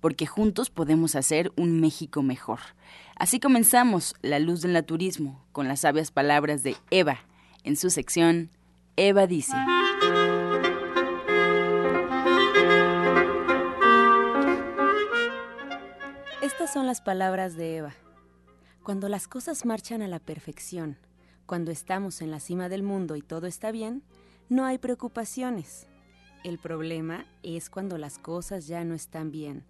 porque juntos podemos hacer un México mejor. Así comenzamos La Luz del Naturismo con las sabias palabras de Eva en su sección Eva dice. Estas son las palabras de Eva. Cuando las cosas marchan a la perfección, cuando estamos en la cima del mundo y todo está bien, no hay preocupaciones. El problema es cuando las cosas ya no están bien,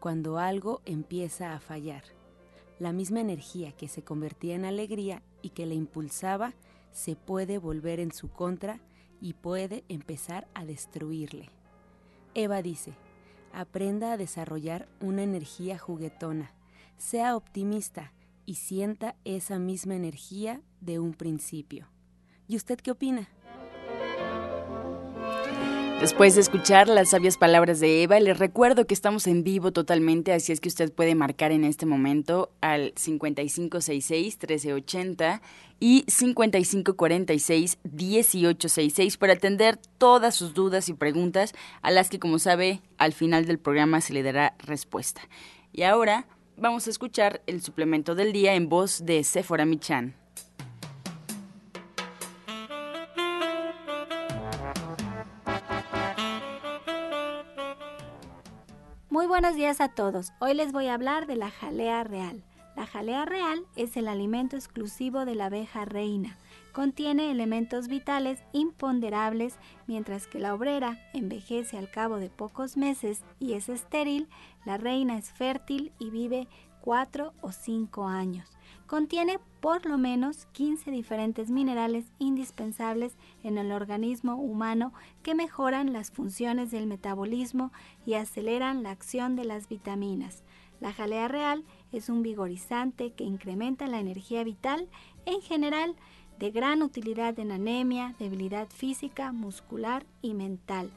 cuando algo empieza a fallar. La misma energía que se convertía en alegría y que le impulsaba se puede volver en su contra y puede empezar a destruirle. Eva dice, aprenda a desarrollar una energía juguetona, sea optimista y sienta esa misma energía de un principio. ¿Y usted qué opina? Después de escuchar las sabias palabras de Eva, les recuerdo que estamos en vivo totalmente, así es que usted puede marcar en este momento al 5566-1380 y 5546-1866 para atender todas sus dudas y preguntas a las que, como sabe, al final del programa se le dará respuesta. Y ahora vamos a escuchar el suplemento del día en voz de Sephora Michan. Buenos días a todos. Hoy les voy a hablar de la jalea real. La jalea real es el alimento exclusivo de la abeja reina. Contiene elementos vitales imponderables, mientras que la obrera envejece al cabo de pocos meses y es estéril, la reina es fértil y vive 4 o 5 años. Contiene por lo menos 15 diferentes minerales indispensables en el organismo humano que mejoran las funciones del metabolismo y aceleran la acción de las vitaminas. La jalea real es un vigorizante que incrementa la energía vital en general, de gran utilidad en anemia, debilidad física, muscular y mental.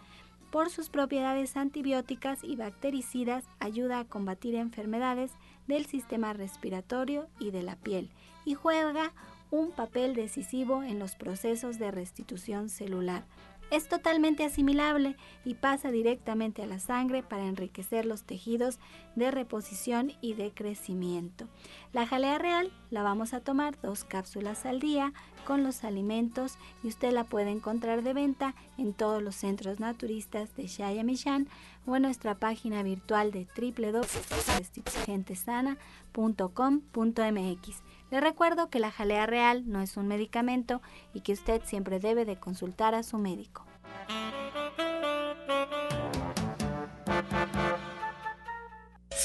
Por sus propiedades antibióticas y bactericidas ayuda a combatir enfermedades del sistema respiratorio y de la piel y juega un papel decisivo en los procesos de restitución celular. Es totalmente asimilable y pasa directamente a la sangre para enriquecer los tejidos de reposición y de crecimiento. La jalea real la vamos a tomar dos cápsulas al día con los alimentos y usted la puede encontrar de venta en todos los centros naturistas de Shayamishan o en nuestra página virtual de www.gentesana.com.mx. Le recuerdo que la jalea real no es un medicamento y que usted siempre debe de consultar a su médico.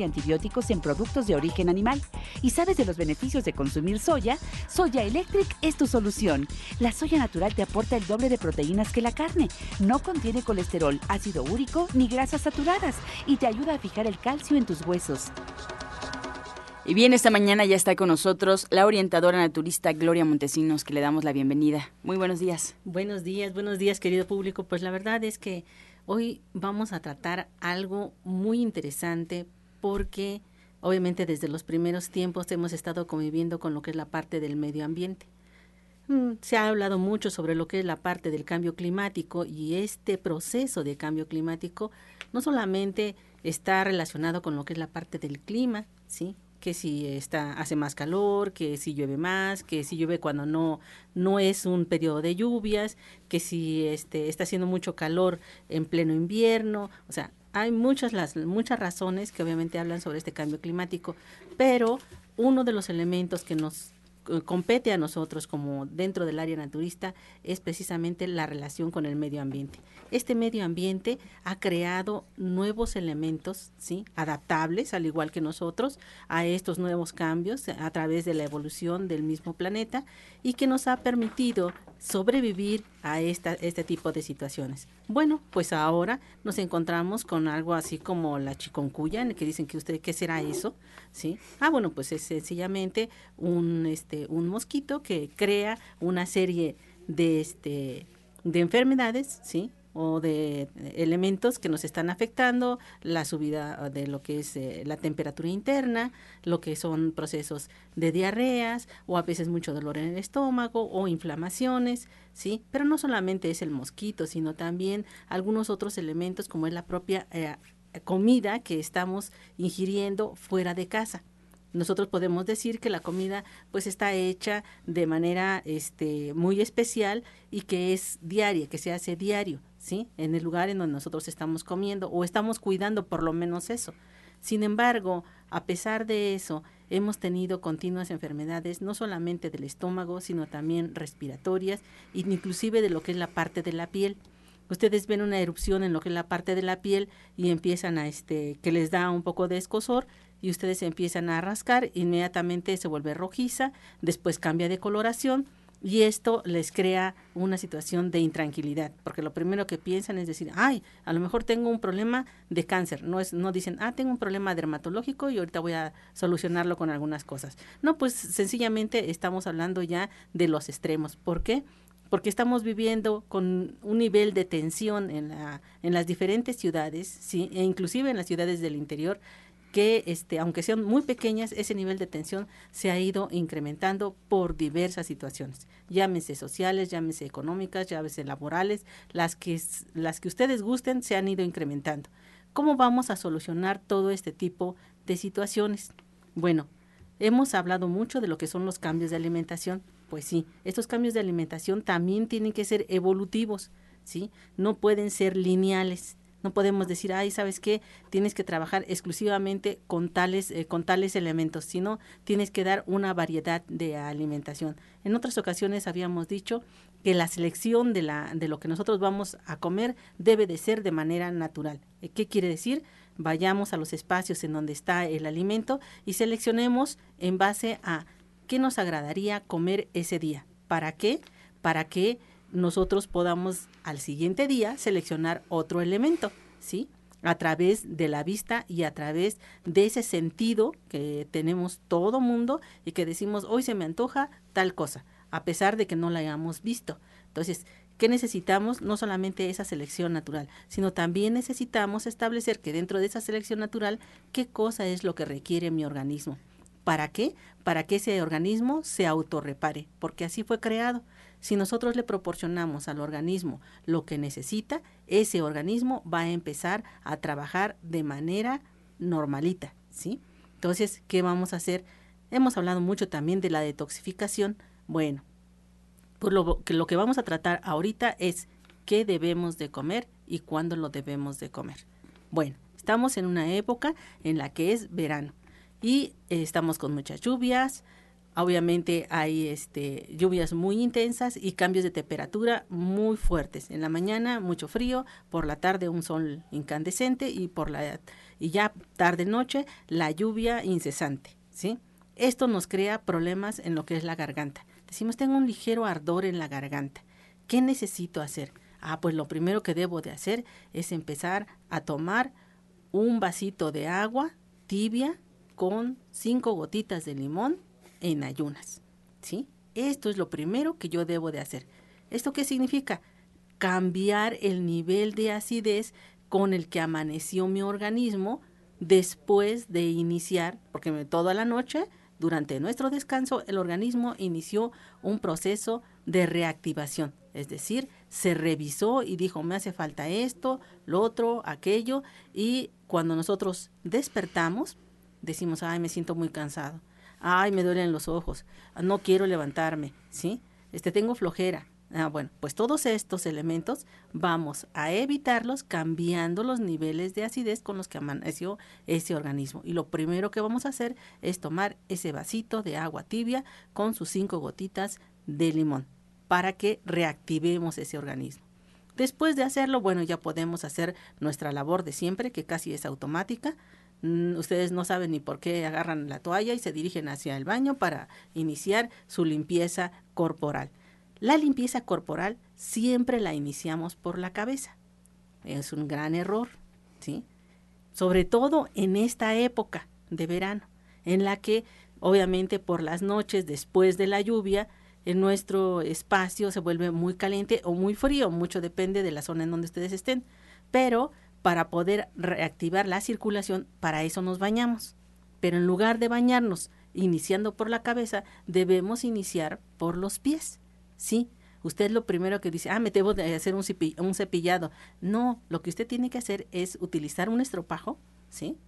y antibióticos en productos de origen animal y sabes de los beneficios de consumir soya, Soya Electric es tu solución. La soya natural te aporta el doble de proteínas que la carne, no contiene colesterol, ácido úrico ni grasas saturadas y te ayuda a fijar el calcio en tus huesos. Y bien, esta mañana ya está con nosotros la orientadora naturista Gloria Montesinos, que le damos la bienvenida. Muy buenos días. Buenos días, buenos días, querido público. Pues la verdad es que hoy vamos a tratar algo muy interesante porque obviamente desde los primeros tiempos hemos estado conviviendo con lo que es la parte del medio ambiente. Mm, se ha hablado mucho sobre lo que es la parte del cambio climático y este proceso de cambio climático no solamente está relacionado con lo que es la parte del clima, ¿sí? que si está hace más calor, que si llueve más, que si llueve cuando no no es un periodo de lluvias, que si este está haciendo mucho calor en pleno invierno, o sea, hay muchas las muchas razones que obviamente hablan sobre este cambio climático, pero uno de los elementos que nos compete a nosotros como dentro del área naturista es precisamente la relación con el medio ambiente. Este medio ambiente ha creado nuevos elementos, ¿sí? adaptables, al igual que nosotros, a estos nuevos cambios a través de la evolución del mismo planeta y que nos ha permitido sobrevivir a esta, este tipo de situaciones. Bueno, pues ahora nos encontramos con algo así como la chiconcuya, en el que dicen que usted, ¿qué será eso? ¿Sí? Ah, bueno, pues es sencillamente un, este, un mosquito que crea una serie de, este, de enfermedades, ¿sí? o de elementos que nos están afectando, la subida de lo que es eh, la temperatura interna, lo que son procesos de diarreas o a veces mucho dolor en el estómago o inflamaciones, ¿sí? Pero no solamente es el mosquito, sino también algunos otros elementos como es la propia eh, comida que estamos ingiriendo fuera de casa nosotros podemos decir que la comida pues está hecha de manera este muy especial y que es diaria, que se hace diario, ¿sí? En el lugar en donde nosotros estamos comiendo o estamos cuidando por lo menos eso. Sin embargo, a pesar de eso, hemos tenido continuas enfermedades, no solamente del estómago, sino también respiratorias, inclusive de lo que es la parte de la piel. Ustedes ven una erupción en lo que es la parte de la piel y empiezan a este que les da un poco de escosor y ustedes empiezan a rascar, inmediatamente se vuelve rojiza, después cambia de coloración y esto les crea una situación de intranquilidad, porque lo primero que piensan es decir, ay, a lo mejor tengo un problema de cáncer, no es no dicen, ah, tengo un problema dermatológico y ahorita voy a solucionarlo con algunas cosas. No, pues sencillamente estamos hablando ya de los extremos. ¿Por qué? Porque estamos viviendo con un nivel de tensión en, la, en las diferentes ciudades, ¿sí? e inclusive en las ciudades del interior, que este, aunque sean muy pequeñas, ese nivel de tensión se ha ido incrementando por diversas situaciones, llámese sociales, llámese económicas, llámese laborales, las que, las que ustedes gusten se han ido incrementando. ¿Cómo vamos a solucionar todo este tipo de situaciones? Bueno, hemos hablado mucho de lo que son los cambios de alimentación. Pues sí, estos cambios de alimentación también tienen que ser evolutivos, ¿sí? No pueden ser lineales no podemos decir, ay, ¿sabes qué? Tienes que trabajar exclusivamente con tales, eh, con tales elementos, sino tienes que dar una variedad de alimentación. En otras ocasiones habíamos dicho que la selección de, la, de lo que nosotros vamos a comer debe de ser de manera natural. Eh, ¿Qué quiere decir? Vayamos a los espacios en donde está el alimento y seleccionemos en base a qué nos agradaría comer ese día. ¿Para qué? Para que nosotros podamos al siguiente día seleccionar otro elemento, ¿sí? A través de la vista y a través de ese sentido que tenemos todo mundo y que decimos, hoy se me antoja tal cosa, a pesar de que no la hayamos visto. Entonces, ¿qué necesitamos? No solamente esa selección natural, sino también necesitamos establecer que dentro de esa selección natural, ¿qué cosa es lo que requiere mi organismo? ¿Para qué? Para que ese organismo se autorrepare, porque así fue creado. Si nosotros le proporcionamos al organismo lo que necesita, ese organismo va a empezar a trabajar de manera normalita, ¿sí? Entonces, ¿qué vamos a hacer? Hemos hablado mucho también de la detoxificación. Bueno, pues lo que, lo que vamos a tratar ahorita es qué debemos de comer y cuándo lo debemos de comer. Bueno, estamos en una época en la que es verano y estamos con muchas lluvias, Obviamente hay este, lluvias muy intensas y cambios de temperatura muy fuertes. En la mañana mucho frío, por la tarde un sol incandescente y por la y ya tarde noche la lluvia incesante, ¿sí? Esto nos crea problemas en lo que es la garganta. Decimos, tengo un ligero ardor en la garganta. ¿Qué necesito hacer? Ah, pues lo primero que debo de hacer es empezar a tomar un vasito de agua tibia con cinco gotitas de limón en ayunas. ¿Sí? Esto es lo primero que yo debo de hacer. ¿Esto qué significa? Cambiar el nivel de acidez con el que amaneció mi organismo después de iniciar, porque toda la noche, durante nuestro descanso, el organismo inició un proceso de reactivación. Es decir, se revisó y dijo, me hace falta esto, lo otro, aquello, y cuando nosotros despertamos, decimos, ay, me siento muy cansado, ay, me duelen los ojos, no quiero levantarme, ¿sí? Este, tengo flojera. Ah, bueno, pues todos estos elementos vamos a evitarlos cambiando los niveles de acidez con los que amaneció ese organismo. Y lo primero que vamos a hacer es tomar ese vasito de agua tibia con sus cinco gotitas de limón para que reactivemos ese organismo. Después de hacerlo, bueno, ya podemos hacer nuestra labor de siempre, que casi es automática. Mm, ustedes no saben ni por qué agarran la toalla y se dirigen hacia el baño para iniciar su limpieza corporal. La limpieza corporal siempre la iniciamos por la cabeza. Es un gran error, ¿sí? Sobre todo en esta época de verano, en la que obviamente por las noches después de la lluvia en nuestro espacio se vuelve muy caliente o muy frío, mucho depende de la zona en donde ustedes estén. Pero para poder reactivar la circulación, para eso nos bañamos. Pero en lugar de bañarnos iniciando por la cabeza, debemos iniciar por los pies. ¿Sí? Usted lo primero que dice, ah, me debo de hacer un, un cepillado. No, lo que usted tiene que hacer es utilizar un estropajo, ¿sí?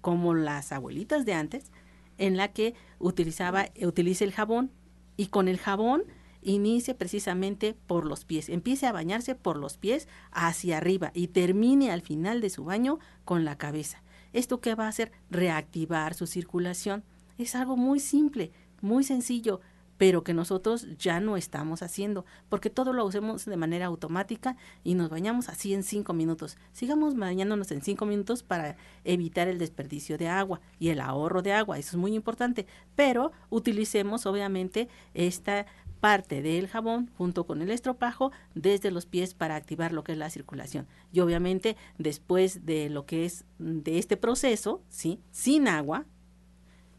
Como las abuelitas de antes, en la que utilizaba, utilice el jabón y con el jabón inicie precisamente por los pies. Empiece a bañarse por los pies hacia arriba y termine al final de su baño con la cabeza. ¿Esto qué va a hacer? Reactivar su circulación. Es algo muy simple, muy sencillo, pero que nosotros ya no estamos haciendo, porque todo lo hacemos de manera automática y nos bañamos así en cinco minutos. Sigamos bañándonos en cinco minutos para evitar el desperdicio de agua y el ahorro de agua, eso es muy importante, pero utilicemos obviamente esta parte del jabón junto con el estropajo desde los pies para activar lo que es la circulación. Y obviamente después de lo que es de este proceso, ¿sí? sin agua,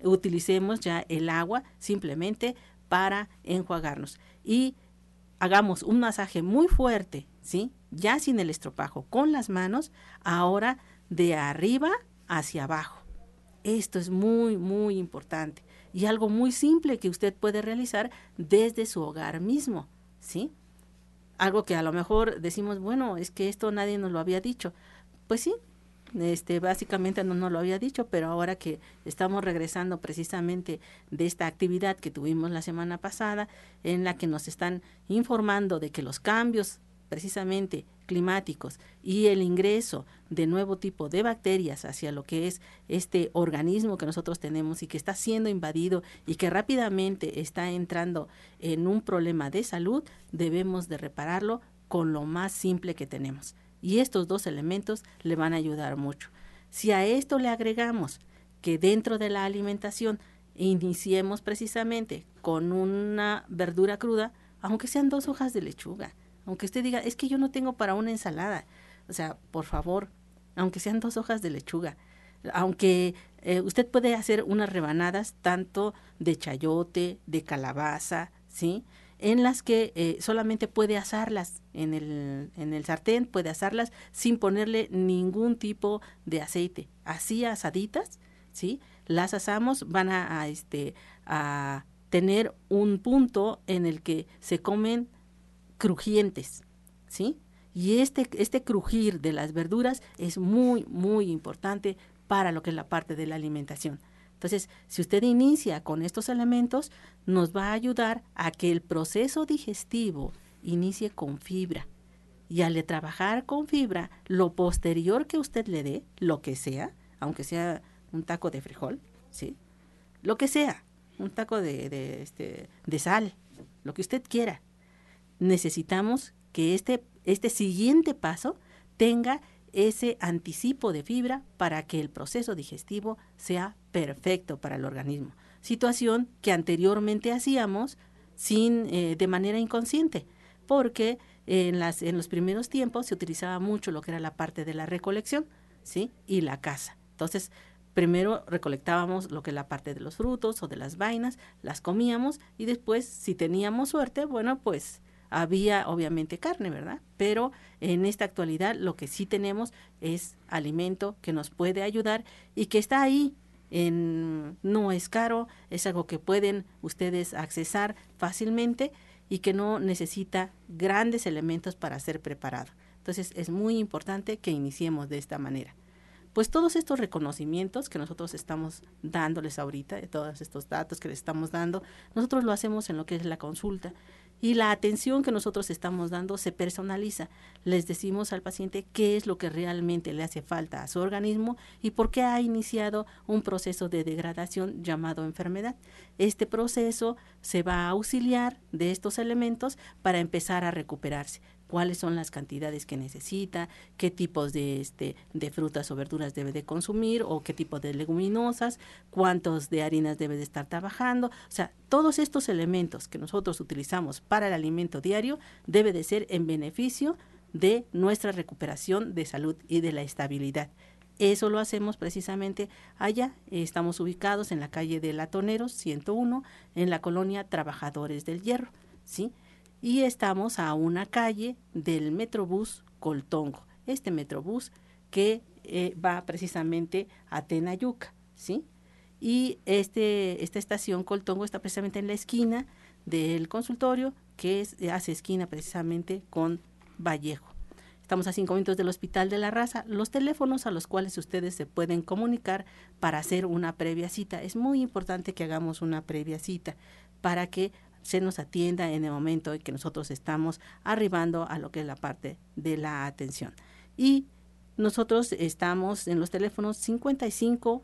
utilicemos ya el agua simplemente para enjuagarnos. Y hagamos un masaje muy fuerte, ¿sí? Ya sin el estropajo, con las manos, ahora de arriba hacia abajo. Esto es muy, muy importante y algo muy simple que usted puede realizar desde su hogar mismo, ¿sí? Algo que a lo mejor decimos, bueno, es que esto nadie nos lo había dicho. Pues sí, este, básicamente no nos lo había dicho, pero ahora que estamos regresando precisamente de esta actividad que tuvimos la semana pasada, en la que nos están informando de que los cambios precisamente climáticos y el ingreso de nuevo tipo de bacterias hacia lo que es este organismo que nosotros tenemos y que está siendo invadido y que rápidamente está entrando en un problema de salud, debemos de repararlo con lo más simple que tenemos. Y estos dos elementos le van a ayudar mucho. Si a esto le agregamos que dentro de la alimentación iniciemos precisamente con una verdura cruda, aunque sean dos hojas de lechuga, aunque usted diga, es que yo no tengo para una ensalada, o sea, por favor, aunque sean dos hojas de lechuga, aunque eh, usted puede hacer unas rebanadas tanto de chayote, de calabaza, ¿sí? en las que eh, solamente puede asarlas en el, en el sartén, puede asarlas sin ponerle ningún tipo de aceite. Así asaditas, ¿sí? Las asamos, van a, este, a tener un punto en el que se comen crujientes, ¿sí? Y este, este crujir de las verduras es muy, muy importante para lo que es la parte de la alimentación. Entonces, si usted inicia con estos elementos, nos va a ayudar a que el proceso digestivo inicie con fibra. Y al trabajar con fibra, lo posterior que usted le dé, lo que sea, aunque sea un taco de frijol, ¿sí? Lo que sea, un taco de, de, este, de sal, lo que usted quiera. Necesitamos que este, este siguiente paso tenga ese anticipo de fibra para que el proceso digestivo sea perfecto para el organismo. Situación que anteriormente hacíamos sin, eh, de manera inconsciente, porque en, las, en los primeros tiempos se utilizaba mucho lo que era la parte de la recolección, ¿sí? Y la caza. Entonces, primero recolectábamos lo que es la parte de los frutos o de las vainas, las comíamos y después, si teníamos suerte, bueno, pues había obviamente carne, ¿verdad? Pero en esta actualidad lo que sí tenemos es alimento que nos puede ayudar y que está ahí. No es caro, es algo que pueden ustedes accesar fácilmente y que no necesita grandes elementos para ser preparado. Entonces es muy importante que iniciemos de esta manera. pues todos estos reconocimientos que nosotros estamos dándoles ahorita, todos estos datos que les estamos dando, nosotros lo hacemos en lo que es la consulta y la atención que nosotros estamos dando se personaliza. Les decimos al paciente qué es lo que realmente le hace falta a su organismo y por qué ha iniciado un proceso de degradación llamado enfermedad. Este proceso se va a auxiliar de estos elementos para empezar a recuperarse cuáles son las cantidades que necesita, qué tipos de, este, de frutas o verduras debe de consumir o qué tipo de leguminosas, cuántos de harinas debe de estar trabajando. O sea, todos estos elementos que nosotros utilizamos para el alimento diario debe de ser en beneficio de nuestra recuperación de salud y de la estabilidad. Eso lo hacemos precisamente allá. Estamos ubicados en la calle de Latoneros 101, en la colonia Trabajadores del Hierro, ¿sí? Y estamos a una calle del Metrobús Coltongo. Este Metrobús que eh, va precisamente a Tenayuca, ¿sí? Y este, esta estación Coltongo está precisamente en la esquina del consultorio que es, hace esquina precisamente con Vallejo. Estamos a cinco minutos del Hospital de la Raza. Los teléfonos a los cuales ustedes se pueden comunicar para hacer una previa cita. Es muy importante que hagamos una previa cita para que se nos atienda en el momento en que nosotros estamos arribando a lo que es la parte de la atención. Y nosotros estamos en los teléfonos 55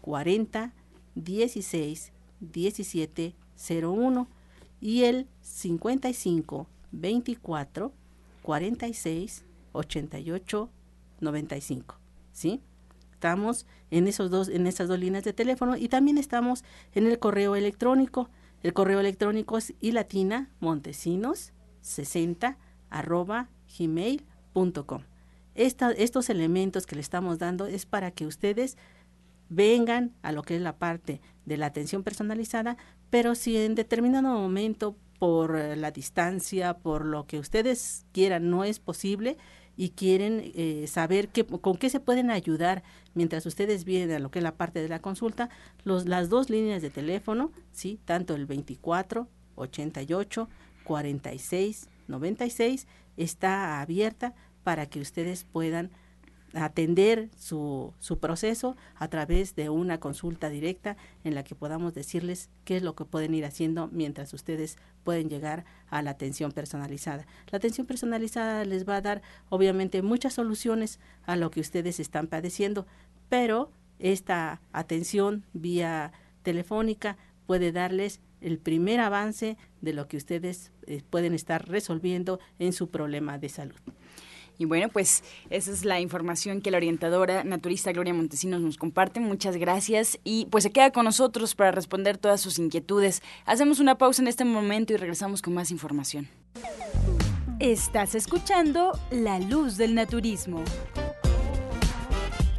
40 16 17 01 y el 55 24 46 88 95. ¿Sí? Estamos en esos dos en esas dos líneas de teléfono y también estamos en el correo electrónico el correo electrónico es ilatina montesinos 60 arroba gmail.com. estos elementos que le estamos dando es para que ustedes vengan a lo que es la parte de la atención personalizada, pero si en determinado momento por la distancia, por lo que ustedes quieran, no es posible, y quieren eh, saber qué, con qué se pueden ayudar mientras ustedes vienen a lo que es la parte de la consulta, los, las dos líneas de teléfono, ¿sí? tanto el 24 88 46 96 está abierta para que ustedes puedan atender su, su proceso a través de una consulta directa en la que podamos decirles qué es lo que pueden ir haciendo mientras ustedes pueden llegar a la atención personalizada. La atención personalizada les va a dar obviamente muchas soluciones a lo que ustedes están padeciendo, pero esta atención vía telefónica puede darles el primer avance de lo que ustedes eh, pueden estar resolviendo en su problema de salud. Y bueno, pues esa es la información que la orientadora naturista Gloria Montesinos nos comparte. Muchas gracias. Y pues se queda con nosotros para responder todas sus inquietudes. Hacemos una pausa en este momento y regresamos con más información. Estás escuchando La Luz del Naturismo.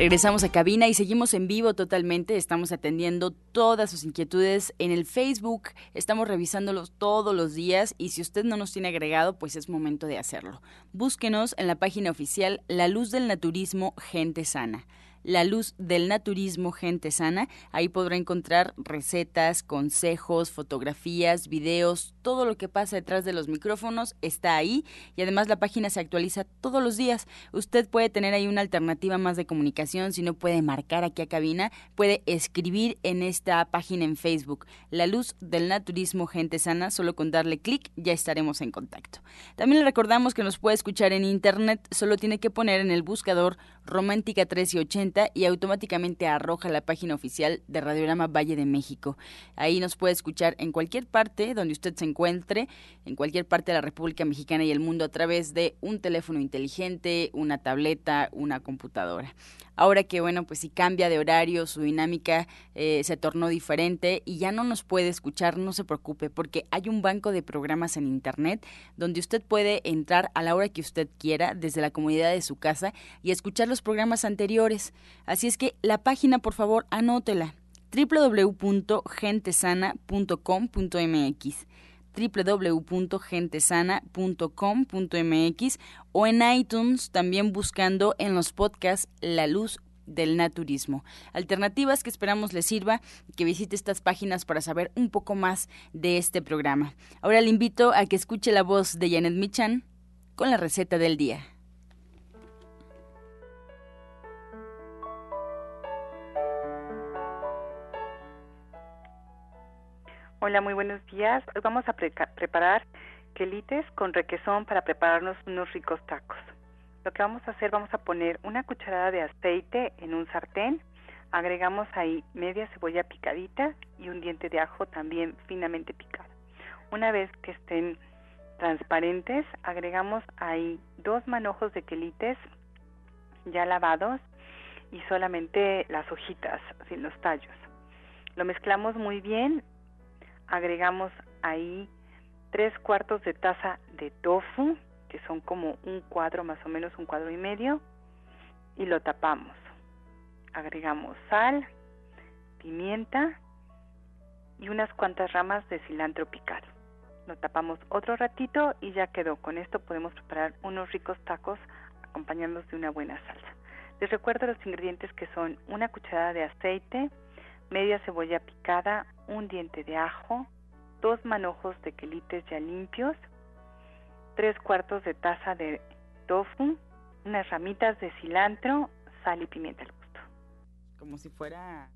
Regresamos a cabina y seguimos en vivo totalmente. Estamos atendiendo todas sus inquietudes en el Facebook. Estamos revisándolos todos los días y si usted no nos tiene agregado, pues es momento de hacerlo. Búsquenos en la página oficial La Luz del Naturismo Gente Sana. La Luz del Naturismo Gente Sana. Ahí podrá encontrar recetas, consejos, fotografías, videos, todo lo que pasa detrás de los micrófonos está ahí y además la página se actualiza todos los días. Usted puede tener ahí una alternativa más de comunicación, si no puede marcar aquí a cabina, puede escribir en esta página en Facebook, La Luz del Naturismo Gente Sana, solo con darle clic ya estaremos en contacto. También le recordamos que nos puede escuchar en internet, solo tiene que poner en el buscador Romántica 1380 y automáticamente arroja la página oficial de Radiograma Valle de México. Ahí nos puede escuchar en cualquier parte donde usted se encuentre, en cualquier parte de la República Mexicana y el mundo a través de un teléfono inteligente, una tableta, una computadora. Ahora que, bueno, pues si cambia de horario, su dinámica eh, se tornó diferente y ya no nos puede escuchar, no se preocupe, porque hay un banco de programas en Internet donde usted puede entrar a la hora que usted quiera desde la comunidad de su casa y escuchar los programas anteriores. Así es que la página, por favor, anótela www.gentesana.com.mx www.gentesana.com.mx o en iTunes también buscando en los podcasts La Luz del naturismo. Alternativas que esperamos le sirva que visite estas páginas para saber un poco más de este programa. Ahora le invito a que escuche la voz de Janet Michan con la receta del día. Hola, muy buenos días. Hoy vamos a preparar quelites con requesón para prepararnos unos ricos tacos. Lo que vamos a hacer, vamos a poner una cucharada de aceite en un sartén, agregamos ahí media cebolla picadita y un diente de ajo también finamente picado. Una vez que estén transparentes, agregamos ahí dos manojos de quelites ya lavados y solamente las hojitas, sin los tallos. Lo mezclamos muy bien agregamos ahí tres cuartos de taza de tofu, que son como un cuadro más o menos, un cuadro y medio, y lo tapamos. Agregamos sal, pimienta y unas cuantas ramas de cilantro picado. Lo tapamos otro ratito y ya quedó. Con esto podemos preparar unos ricos tacos acompañándolos de una buena salsa. Les recuerdo los ingredientes que son una cucharada de aceite, media cebolla picada, un diente de ajo, dos manojos de quelites ya limpios, tres cuartos de taza de tofu, unas ramitas de cilantro, sal y pimienta al gusto. Como si fuera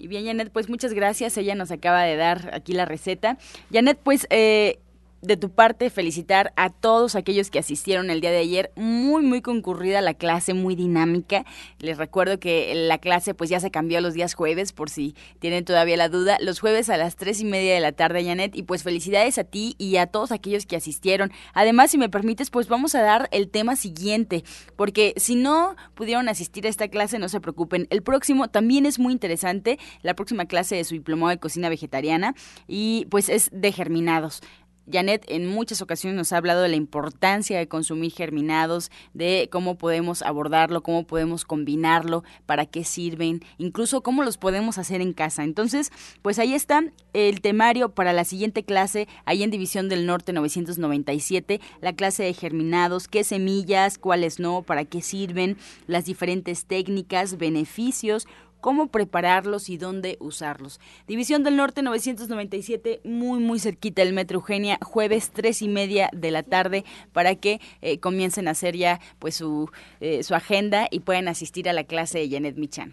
y bien, Janet, pues muchas gracias. Ella nos acaba de dar aquí la receta. Janet, pues eh, de tu parte felicitar a todos aquellos que asistieron el día de ayer. Muy, muy concurrida la clase, muy dinámica. Les recuerdo que la clase pues ya se cambió los días jueves, por si tienen todavía la duda. Los jueves a las tres y media de la tarde, Janet. Y pues felicidades a ti y a todos aquellos que asistieron. Además, si me permites, pues vamos a dar el tema siguiente, porque si no pudieron asistir a esta clase, no se preocupen. El próximo también es muy interesante. La próxima clase de su diplomado de cocina vegetariana y pues es de germinados. Janet en muchas ocasiones nos ha hablado de la importancia de consumir germinados, de cómo podemos abordarlo, cómo podemos combinarlo, para qué sirven, incluso cómo los podemos hacer en casa. Entonces, pues ahí está el temario para la siguiente clase, ahí en División del Norte 997, la clase de germinados, qué semillas, cuáles no, para qué sirven, las diferentes técnicas, beneficios, cómo prepararlos y dónde usarlos. División del Norte 997, muy muy cerquita del Metro Eugenia, jueves tres y media de la tarde para que eh, comiencen a hacer ya pues su, eh, su agenda y puedan asistir a la clase de Janet Michan.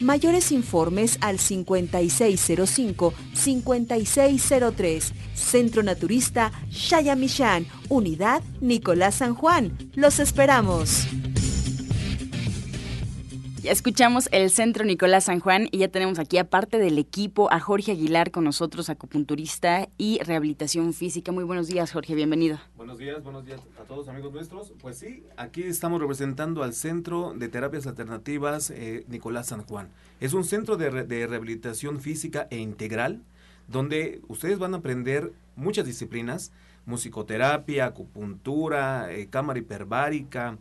Mayores informes al 5605-5603. Centro Naturista Shayamishan, Unidad Nicolás San Juan. Los esperamos. Ya escuchamos el Centro Nicolás San Juan y ya tenemos aquí, aparte del equipo, a Jorge Aguilar con nosotros, acupunturista y rehabilitación física. Muy buenos días, Jorge, bienvenido. Buenos días, buenos días a todos amigos nuestros. Pues sí, aquí estamos representando al Centro de Terapias Alternativas eh, Nicolás San Juan. Es un centro de, rehabilitación física e integral donde ustedes van a aprender muchas disciplinas, musicoterapia, acupuntura, eh, cámara hiperbárica,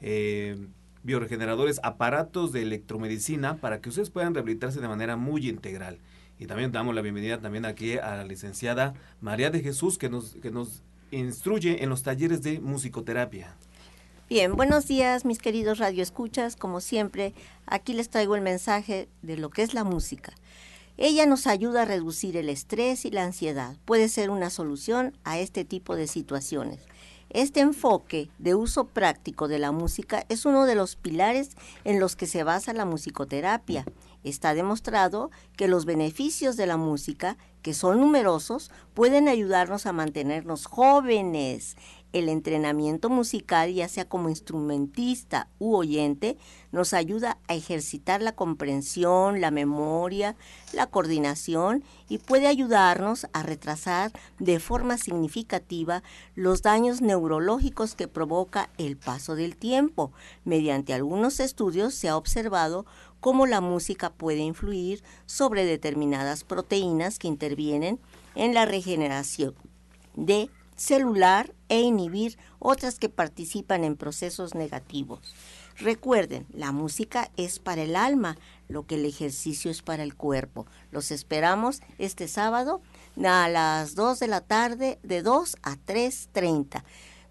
eh, bioregeneradores, aparatos de electromedicina para que ustedes puedan rehabilitarse de manera muy integral. Y también damos la bienvenida también aquí a la licenciada María de Jesús que nos, que nos instruye en los talleres de musicoterapia. Bien, buenos días mis queridos radioescuchas. Como siempre, aquí les traigo el mensaje de lo que es la música. Ella nos ayuda a reducir el estrés y la ansiedad. Puede ser una solución a este tipo de situaciones. Este enfoque de uso práctico de la música es uno de los pilares en los que se basa la musicoterapia. Está demostrado que los beneficios de la música, que son numerosos, pueden ayudarnos a mantenernos jóvenes el entrenamiento musical, ya sea como instrumentista u oyente, nos ayuda a ejercitar la comprensión, la memoria, la coordinación y puede ayudarnos a retrasar de forma significativa los daños neurológicos que provoca el paso del tiempo. Mediante algunos estudios se ha observado cómo la música puede influir sobre determinadas proteínas que intervienen en la regeneración de celular e inhibir otras que participan en procesos negativos. Recuerden, la música es para el alma, lo que el ejercicio es para el cuerpo. Los esperamos este sábado a las 2 de la tarde, de 2 a 3.30,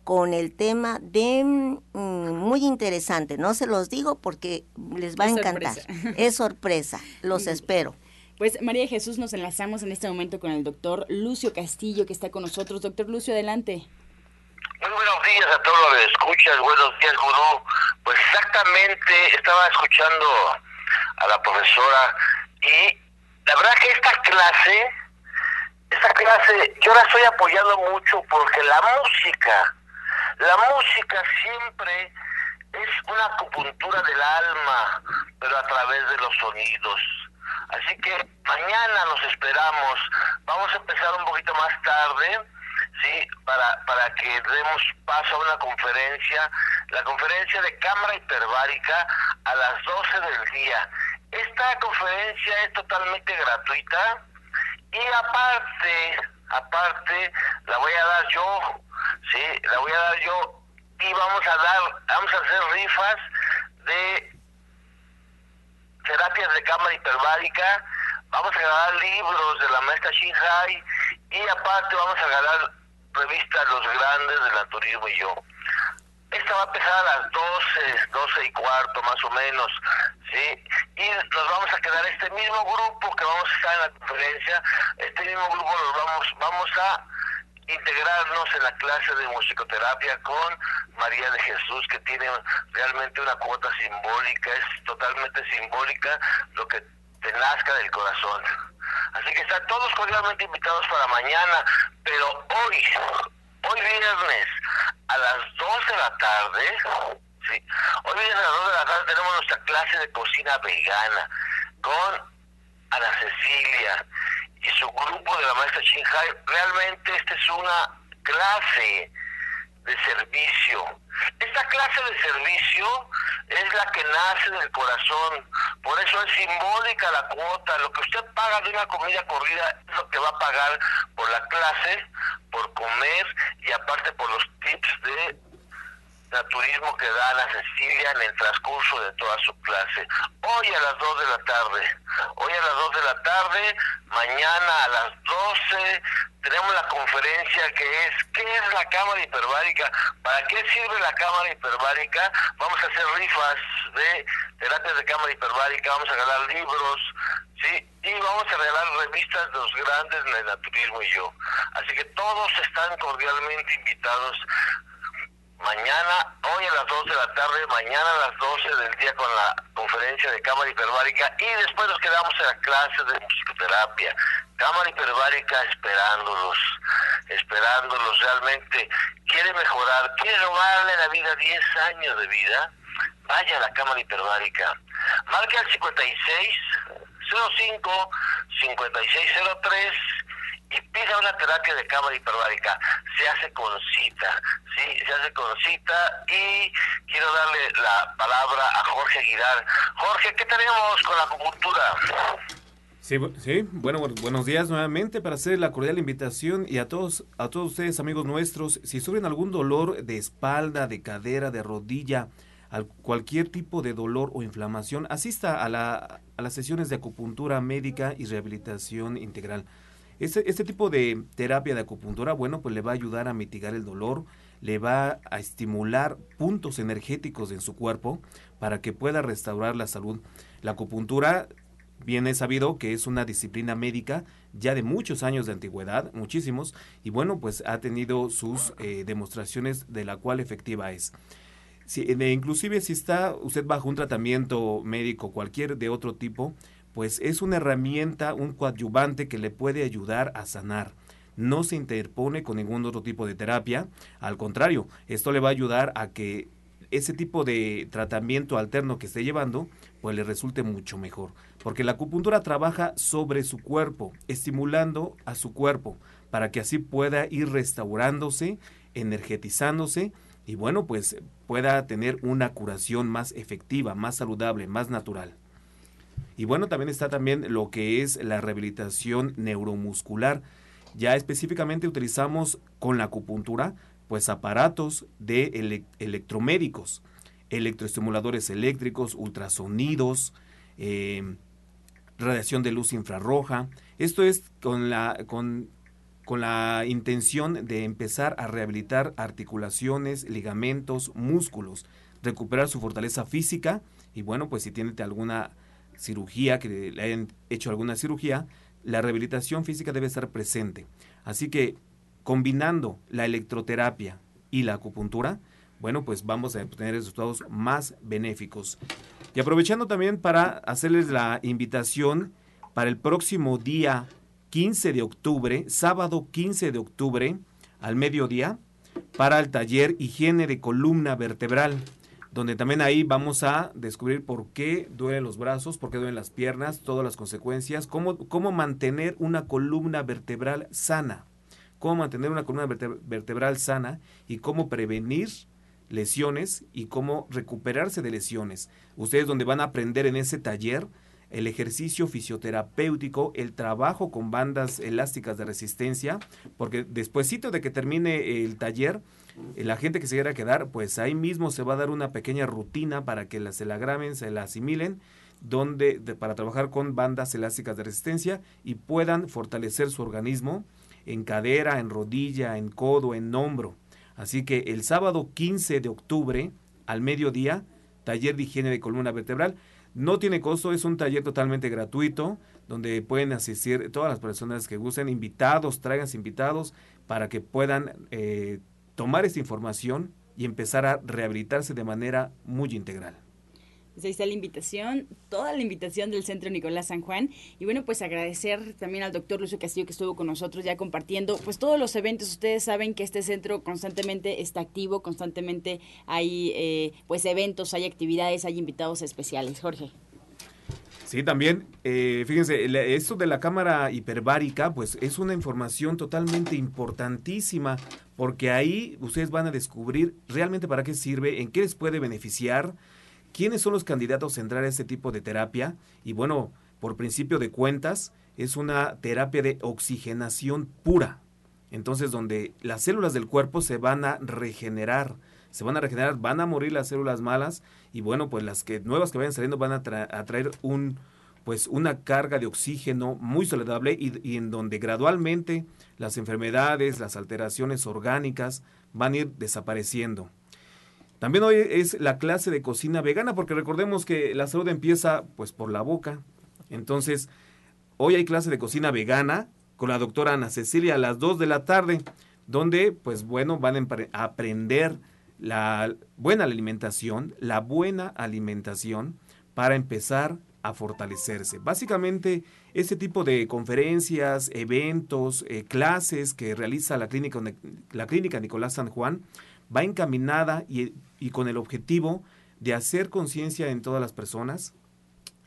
con el tema de mm, muy interesante. No se los digo porque les va a encantar. Es sorpresa. Los espero. Pues María Jesús, nos enlazamos en este momento con el doctor Lucio Castillo, que está con nosotros. Doctor Lucio, adelante. Muy buenos días a todos los que escuchas, buenos días, gurú. Pues exactamente, estaba escuchando a la profesora y la verdad que esta clase, esta clase, yo la estoy apoyando mucho porque la música, la música siempre es una acupuntura del alma, pero a través de los sonidos Así que mañana los esperamos. Vamos a empezar un poquito más tarde, ¿sí? Para, para que demos paso a una conferencia, la conferencia de cámara hiperbárica a las 12 del día. Esta conferencia es totalmente gratuita y aparte, aparte, la voy a dar yo, ¿sí? La voy a dar yo y vamos a dar, vamos a hacer rifas de terapias de cámara hiperbárica, vamos a ganar libros de la maestra Shinhai y aparte vamos a ganar revistas Los Grandes del Naturismo y yo. Esta va a empezar a las 12, 12 y cuarto más o menos, ¿sí? Y nos vamos a quedar este mismo grupo que vamos a estar en la conferencia, este mismo grupo nos vamos, vamos a integrarnos en la clase de musicoterapia con María de Jesús, que tiene realmente una cuota simbólica, es totalmente simbólica lo que te nazca del corazón. Así que están todos cordialmente invitados para mañana, pero hoy, hoy viernes a las 2 de la tarde, sí, hoy viernes a las 2 de la tarde tenemos nuestra clase de cocina vegana con Ana Cecilia y su grupo de la maestra Shinhai, realmente esta es una clase de servicio. Esta clase de servicio es la que nace del corazón, por eso es simbólica la cuota, lo que usted paga de una comida corrida es lo que va a pagar por la clase, por comer y aparte por los tips de naturismo que da la Cecilia en el transcurso de toda su clase. Hoy a las 2 de la tarde, hoy a las 2 de la tarde, mañana a las 12 tenemos la conferencia que es ¿qué es la cámara hiperbárica? ¿Para qué sirve la cámara hiperbárica? Vamos a hacer rifas de terapias de cámara hiperbárica, vamos a regalar libros, ¿sí? Y vamos a regalar revistas de los grandes del naturismo y yo. Así que todos están cordialmente invitados mañana, hoy a las 2 de la tarde, mañana a las 12 del día con la conferencia de cámara hiperbárica y después nos quedamos en la clase de musicoterapia. Cámara hiperbárica esperándolos, esperándolos realmente. Quiere mejorar, quiere robarle la vida 10 años de vida. Vaya a la cámara hiperbárica. Marca el 56 05 5603 y pida una terapia de cámara hiperbárica. Se hace con cita, ¿sí? Se hace con cita y quiero darle la palabra a Jorge Aguilar. Jorge, ¿qué tenemos con la acupuntura? Sí, sí, bueno, buenos días nuevamente para hacer la cordial invitación y a todos, a todos ustedes amigos nuestros, si sufren algún dolor de espalda, de cadera, de rodilla, cualquier tipo de dolor o inflamación, asista a, la, a las sesiones de acupuntura médica y rehabilitación integral. Este, este tipo de terapia de acupuntura, bueno, pues le va a ayudar a mitigar el dolor, le va a estimular puntos energéticos en su cuerpo para que pueda restaurar la salud. La acupuntura bien es sabido que es una disciplina médica ya de muchos años de antigüedad, muchísimos, y bueno, pues ha tenido sus eh, demostraciones de la cual efectiva es. Si, inclusive si está usted bajo un tratamiento médico cualquier de otro tipo, pues es una herramienta, un coadyuvante que le puede ayudar a sanar. No se interpone con ningún otro tipo de terapia, al contrario, esto le va a ayudar a que ese tipo de tratamiento alterno que esté llevando, pues le resulte mucho mejor. Porque la acupuntura trabaja sobre su cuerpo, estimulando a su cuerpo, para que así pueda ir restaurándose, energetizándose y bueno, pues pueda tener una curación más efectiva, más saludable, más natural. Y bueno, también está también lo que es la rehabilitación neuromuscular. Ya específicamente utilizamos con la acupuntura pues aparatos de electromédicos, electroestimuladores eléctricos, ultrasonidos, eh, radiación de luz infrarroja. Esto es con la, con, con la intención de empezar a rehabilitar articulaciones, ligamentos, músculos, recuperar su fortaleza física y bueno, pues si tiene alguna cirugía, que le hayan hecho alguna cirugía, la rehabilitación física debe estar presente. Así que combinando la electroterapia y la acupuntura, bueno, pues vamos a obtener resultados más benéficos. Y aprovechando también para hacerles la invitación para el próximo día 15 de octubre, sábado 15 de octubre, al mediodía, para el taller Higiene de Columna Vertebral, donde también ahí vamos a descubrir por qué duelen los brazos, por qué duelen las piernas, todas las consecuencias, cómo, cómo mantener una columna vertebral sana cómo mantener una columna vertebral sana y cómo prevenir lesiones y cómo recuperarse de lesiones. Ustedes donde van a aprender en ese taller el ejercicio fisioterapéutico, el trabajo con bandas elásticas de resistencia, porque despuésito de que termine el taller, la gente que se quiera quedar, pues ahí mismo se va a dar una pequeña rutina para que la, se la graben, se la asimilen, donde para trabajar con bandas elásticas de resistencia y puedan fortalecer su organismo en cadera, en rodilla, en codo, en hombro. Así que el sábado 15 de octubre al mediodía, taller de higiene de columna vertebral. No tiene costo, es un taller totalmente gratuito donde pueden asistir todas las personas que gusten, invitados, traigan invitados para que puedan eh, tomar esta información y empezar a rehabilitarse de manera muy integral. Pues ahí está la invitación, toda la invitación del Centro Nicolás San Juan. Y bueno, pues agradecer también al doctor Lucio Castillo que estuvo con nosotros ya compartiendo pues todos los eventos. Ustedes saben que este centro constantemente está activo, constantemente hay eh, pues eventos, hay actividades, hay invitados especiales. Jorge. Sí, también, eh, fíjense, esto de la cámara hiperbárica, pues es una información totalmente importantísima, porque ahí ustedes van a descubrir realmente para qué sirve, en qué les puede beneficiar, ¿Quiénes son los candidatos a entrar a este tipo de terapia? Y bueno, por principio de cuentas, es una terapia de oxigenación pura. Entonces, donde las células del cuerpo se van a regenerar, se van a regenerar, van a morir las células malas y bueno, pues las que nuevas que vayan saliendo van a, traer un pues una carga de oxígeno muy saludable y, en donde gradualmente las enfermedades, las alteraciones orgánicas van a ir desapareciendo. También hoy es la clase de cocina vegana, porque recordemos que la salud empieza pues por la boca. Entonces, hoy hay clase de cocina vegana con la doctora Ana Cecilia a las 2 de la tarde, donde pues bueno, van a aprender la buena alimentación, la buena alimentación para empezar a fortalecerse. Básicamente, este tipo de conferencias, eventos, eh, clases que realiza la clínica, la clínica Nicolás San Juan va encaminada y, con el objetivo de hacer conciencia en todas las personas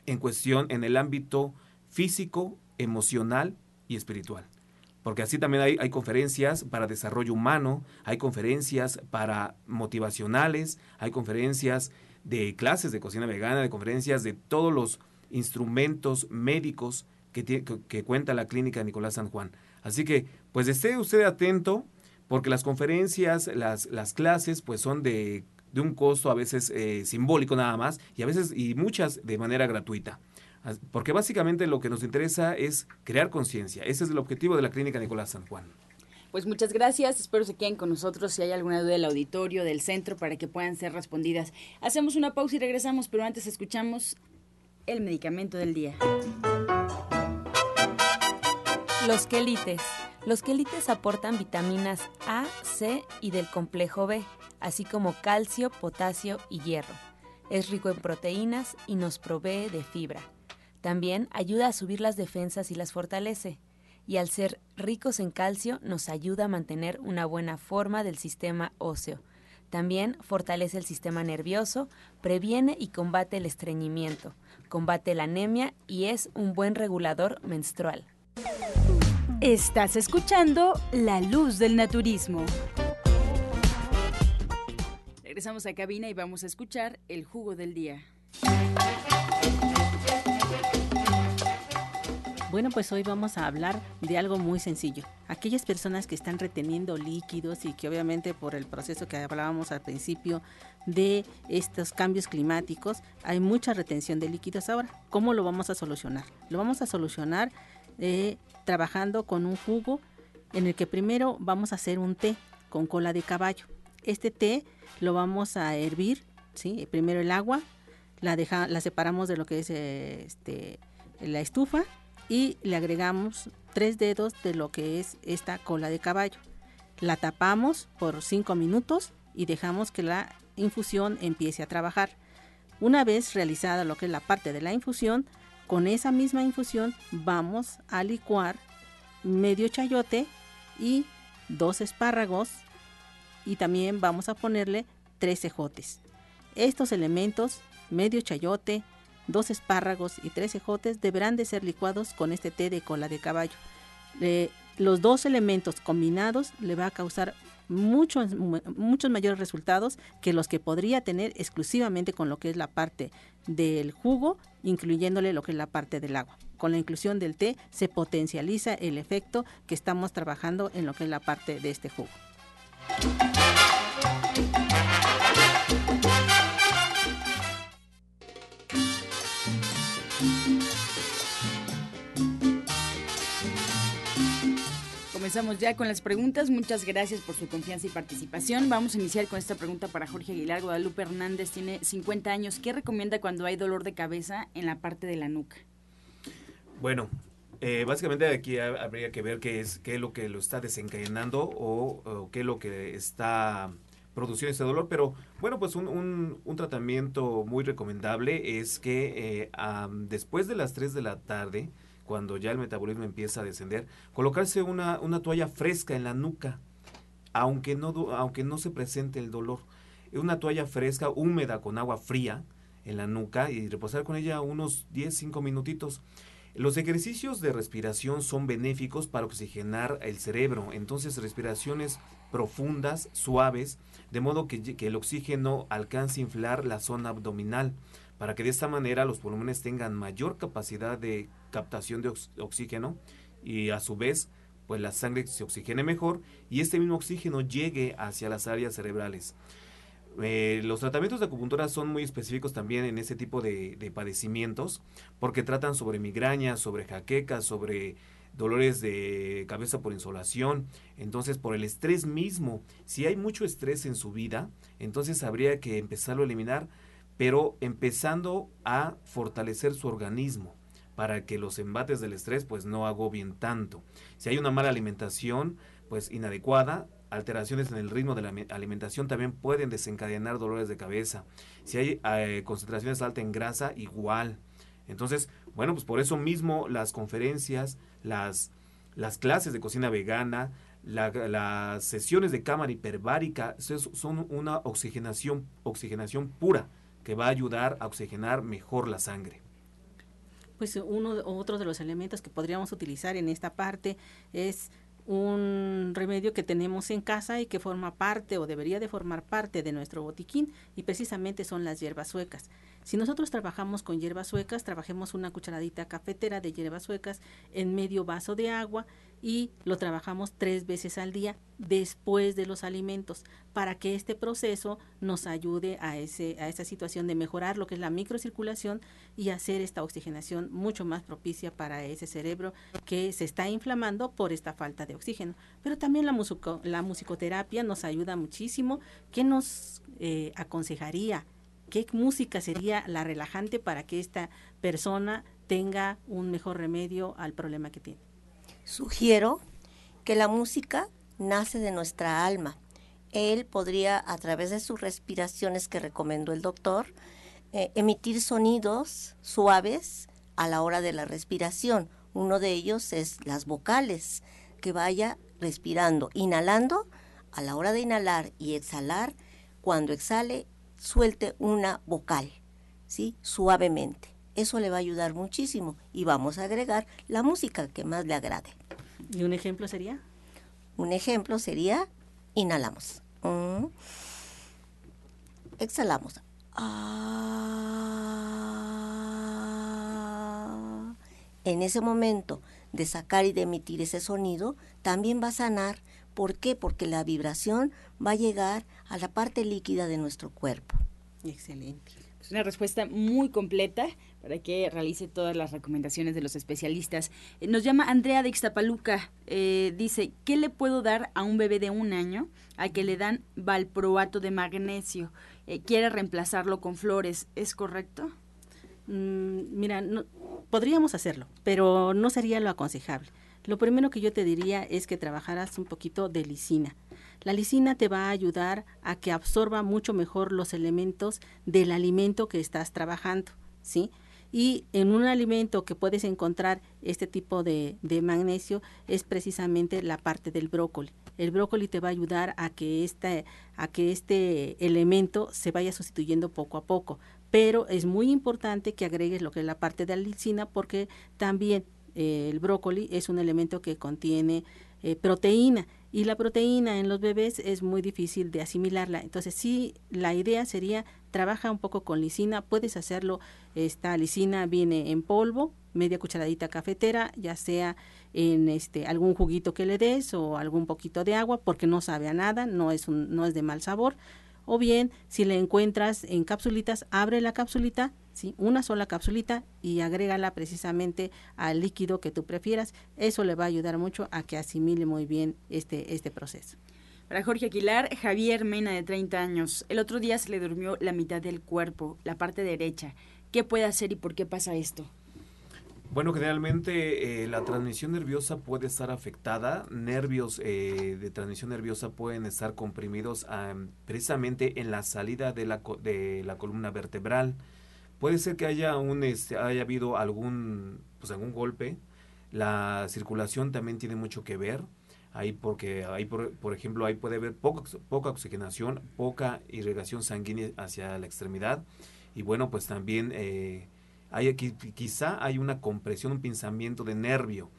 en cuestión en el ámbito físico, emocional y espiritual. Porque así también hay, hay, conferencias para desarrollo humano, hay conferencias para motivacionales, hay conferencias de clases de cocina vegana, de conferencias de todos los instrumentos médicos que, que cuenta la clínica Nicolás San Juan. Así que, pues esté usted atento porque las conferencias, las, las clases, pues son de, de un costo a veces eh, simbólico nada más y a veces y muchas de manera gratuita. Porque básicamente lo que nos interesa es crear conciencia. Ese es el objetivo de la Clínica Nicolás San Juan. Pues muchas gracias, espero se queden con nosotros si hay alguna duda del auditorio, del centro, para que puedan ser respondidas. Hacemos una pausa y regresamos, pero antes escuchamos el medicamento del día. Los quelites. Los quelites aportan vitaminas A, C y del complejo B, así como calcio, potasio y hierro. Es rico en proteínas y nos provee de fibra. También ayuda a subir las defensas y las fortalece. Y al ser ricos en calcio nos ayuda a mantener una buena forma del sistema óseo. También fortalece el sistema nervioso, previene y combate el estreñimiento, combate la anemia y es un buen regulador menstrual. Estás escuchando La Luz del Naturismo. Regresamos a cabina y vamos a escuchar el jugo del día. Bueno, pues hoy vamos a hablar de algo muy sencillo. Aquellas personas que están reteniendo líquidos y que obviamente por el proceso que hablábamos al principio de estos cambios climáticos hay mucha retención de líquidos ahora. ¿Cómo lo vamos a solucionar? Lo vamos a solucionar eh, trabajando con un jugo en el que primero vamos a hacer un té con cola de caballo. Este té lo vamos a hervir, ¿sí? primero el agua, la, deja, la separamos de lo que es este, la estufa y le agregamos tres dedos de lo que es esta cola de caballo. La tapamos por cinco minutos y dejamos que la infusión empiece a trabajar. Una vez realizada lo que es la parte de la infusión, con esa misma infusión vamos a licuar medio chayote y dos espárragos y también vamos a ponerle tres ejotes. Estos elementos, medio chayote, dos espárragos y tres ejotes deberán de ser licuados con este té de cola de caballo. los dos elementos combinados le va a causar muchos, muchos mayores resultados que los que podría tener exclusivamente con lo que es la parte del jugo, incluyéndole lo que es la parte del agua. Con la inclusión del té se potencializa el efecto que estamos trabajando en lo que es la parte de este jugo. Comenzamos ya con las preguntas. Muchas gracias por su confianza y participación. Vamos a iniciar con esta pregunta para Jorge Aguilar. Guadalupe Hernández tiene 50 años. ¿Qué recomienda cuando hay dolor de cabeza en la parte de la nuca? Bueno, eh, básicamente aquí habría que ver qué es, qué es lo que lo está desencadenando o, qué es lo que está produciendo este dolor, pero bueno, pues un, un, tratamiento muy recomendable es que eh, después de las 3 de la tarde, cuando ya el metabolismo empieza a descender, colocarse una, una toalla fresca en la nuca, aunque no, aunque no se presente el dolor. Una toalla fresca, húmeda, con agua fría en la nuca y reposar con ella unos 10, 5 minutitos. Los ejercicios de respiración son benéficos para oxigenar el cerebro, entonces respiraciones profundas, suaves, de modo que, que el oxígeno alcance a inflar la zona abdominal para que de esta manera los pulmones tengan mayor capacidad de captación de oxígeno y a su vez pues la sangre se oxigene mejor y este mismo oxígeno llegue hacia las áreas cerebrales. Eh, los tratamientos de acupuntura son muy específicos también en ese tipo de, de padecimientos porque tratan sobre migrañas, sobre jaquecas, sobre dolores de cabeza por insolación, entonces por el estrés mismo. Si hay mucho estrés en su vida, entonces habría que empezarlo a eliminar pero empezando a fortalecer su organismo para que los embates del estrés pues no agobien tanto. Si hay una mala alimentación pues inadecuada, alteraciones en el ritmo de la alimentación también pueden desencadenar dolores de cabeza. Si hay eh, concentraciones altas en grasa, igual. Entonces, bueno, pues por eso mismo las conferencias, las, las clases de cocina vegana, las sesiones de cámara hiperbárica son una oxigenación, oxigenación pura que va a ayudar a oxigenar mejor la sangre. Pues uno otro de los elementos que podríamos utilizar en esta parte es un remedio que tenemos en casa y que forma parte o debería de formar parte de nuestro botiquín y precisamente son las hierbas suecas. Si nosotros trabajamos con hierbas suecas, trabajemos una cucharadita cafetera de hierbas suecas en medio vaso de agua y lo trabajamos tres veces al día después de los alimentos para que este proceso nos ayude a, ese, a esa situación de mejorar lo que es la microcirculación y hacer esta oxigenación mucho más propicia para ese cerebro que se está inflamando por esta falta de oxígeno. Pero también la, musicoterapia nos ayuda muchísimo. ¿Qué nos eh, aconsejaría? ¿Qué música sería la relajante para que esta persona tenga un mejor remedio al problema que tiene? Sugiero que la música nace de nuestra alma. Él podría, a través de sus respiraciones que recomendó el doctor, eh, emitir sonidos suaves a la hora de la respiración. Uno de ellos es las vocales, que vaya respirando, inhalando, a la hora de inhalar y exhalar, cuando exhale, suelte una vocal, ¿sí? Suavemente. Eso le va a ayudar muchísimo y vamos a agregar la música que más le agrade. ¿Y un ejemplo sería? Un ejemplo sería, inhalamos. Mm. Exhalamos. Ah. En ese momento de sacar y de emitir ese sonido, también va a sanar. ¿Por qué? Porque la vibración va a llegar a la parte líquida de nuestro cuerpo. Excelente. Es una respuesta muy completa para que realice todas las recomendaciones de los especialistas. Eh, nos llama Andrea de Ixtapaluca. Eh, dice, ¿qué le puedo dar a un bebé de un año a que le dan valproato de magnesio? Eh, quiere reemplazarlo con flores. ¿Es correcto? Mm, mira, no, podríamos hacerlo, pero no sería lo aconsejable. Lo primero que yo te diría es que trabajaras un poquito de lisina. La lisina te va a ayudar a que absorba mucho mejor los elementos del alimento que estás trabajando, ¿sí? Y en un alimento que puedes encontrar este tipo de, magnesio es precisamente la parte del brócoli. El brócoli te va a ayudar a que, este, a que este elemento se vaya sustituyendo poco a poco. Pero es muy importante que agregues lo que es la parte de la lisina porque también eh, el brócoli es un elemento que contiene eh, proteína y la proteína en los bebés es muy difícil de asimilarla. Entonces, sí, la idea sería trabaja un poco con lisina, puedes hacerlo, esta lisina viene en polvo, media cucharadita cafetera, ya sea en este algún juguito que le des o algún poquito de agua porque no sabe a nada, no es un, no es de mal sabor. O bien, si le encuentras en capsulitas, abre la capsulita, ¿sí? una sola capsulita y agrégala precisamente al líquido que tú prefieras. Eso le va a ayudar mucho a que asimile muy bien este, este proceso. Para Jorge Aguilar, Javier Mena de 30 años. El otro día se le durmió la mitad del cuerpo, la parte derecha. ¿Qué puede hacer y por qué pasa esto? Bueno, generalmente eh, la transmisión nerviosa puede estar afectada. Nervios eh, de transmisión nerviosa pueden estar comprimidos precisamente en la salida de la, de la columna vertebral. Puede ser que haya un este, haya habido algún pues algún golpe. La circulación también tiene mucho que ver. Ahí porque hay por, por ejemplo ahí puede haber poca, poca oxigenación, poca irrigación sanguínea hacia la extremidad y bueno pues también eh, hay quizá hay una compresión, un pinzamiento de nervio.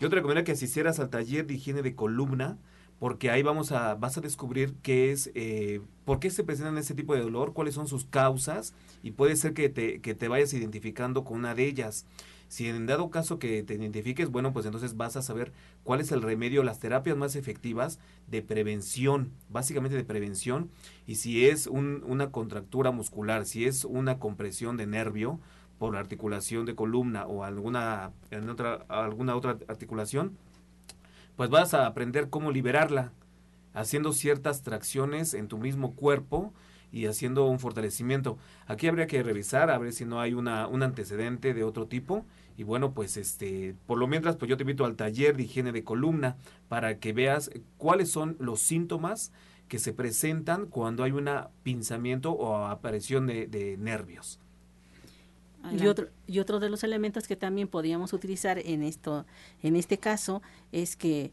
Yo te recomendaría que asistieras al taller de higiene de columna porque ahí vamos a, vas a descubrir qué es, eh, por qué se presentan ese tipo de dolor, cuáles son sus causas y puede ser que te, que te vayas identificando con una de ellas. Si en dado caso que te identifiques, bueno, pues entonces vas a saber cuál es el remedio, las terapias más efectivas de prevención, básicamente de prevención, y si es un, una contractura muscular, si es una compresión de nervio por articulación de columna o alguna, en otra, alguna otra articulación, pues vas a aprender cómo liberarla, haciendo ciertas tracciones en tu mismo cuerpo y haciendo un fortalecimiento. Aquí habría que revisar a ver si no hay una, un antecedente de otro tipo. Y bueno, pues este, por lo mientras, pues yo te invito al taller de higiene de columna para que veas cuáles son los síntomas que se presentan cuando hay un pinzamiento o aparición de, de nervios. Y otro, y otro de los elementos que también podríamos utilizar en, esto, en este caso es que,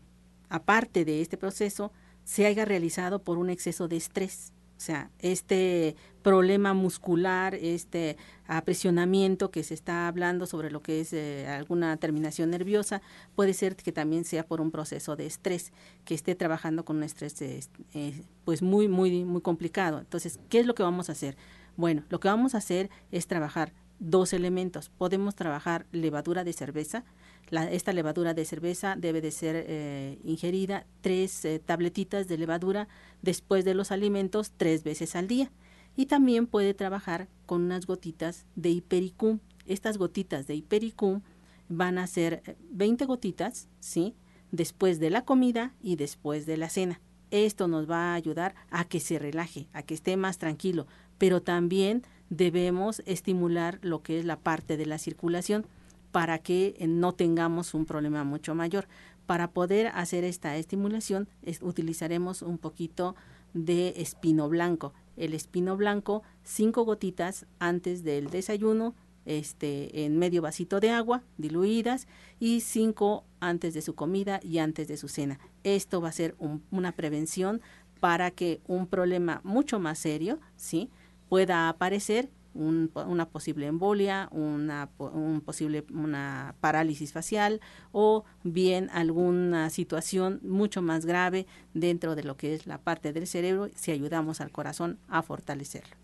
aparte de este proceso, se haya realizado por un exceso de estrés. O sea, este problema muscular, este apresionamiento que se está hablando sobre lo que es eh, alguna terminación nerviosa, puede ser que también sea por un proceso de estrés, que esté trabajando con un estrés eh, pues muy, muy, muy complicado. Entonces, ¿qué es lo que vamos a hacer? Bueno, lo que vamos a hacer es trabajar dos elementos. Podemos trabajar levadura de cerveza. esta levadura de cerveza debe de ser eh, ingerida tres eh, tabletitas de levadura después de los alimentos tres veces al día. Y también puede trabajar con unas gotitas de hipericum. Estas gotitas de hipericum van a ser 20 gotitas, ¿sí? Después de la comida y después de la cena. Esto nos va a ayudar a que se relaje, a que esté más tranquilo, pero también debemos estimular lo que es la parte de la circulación para que eh, no tengamos un problema mucho mayor. Para poder hacer esta estimulación utilizaremos un poquito de espino blanco. El espino blanco, cinco gotitas antes del desayuno, este, en medio vasito de agua diluidas y cinco antes de su comida y antes de su cena. Esto va a ser una prevención para que un problema mucho más serio, ¿sí? Pueda aparecer una posible embolia, una, un posible una parálisis facial o bien alguna situación mucho más grave dentro de lo que es la parte del cerebro si ayudamos al corazón a fortalecerlo.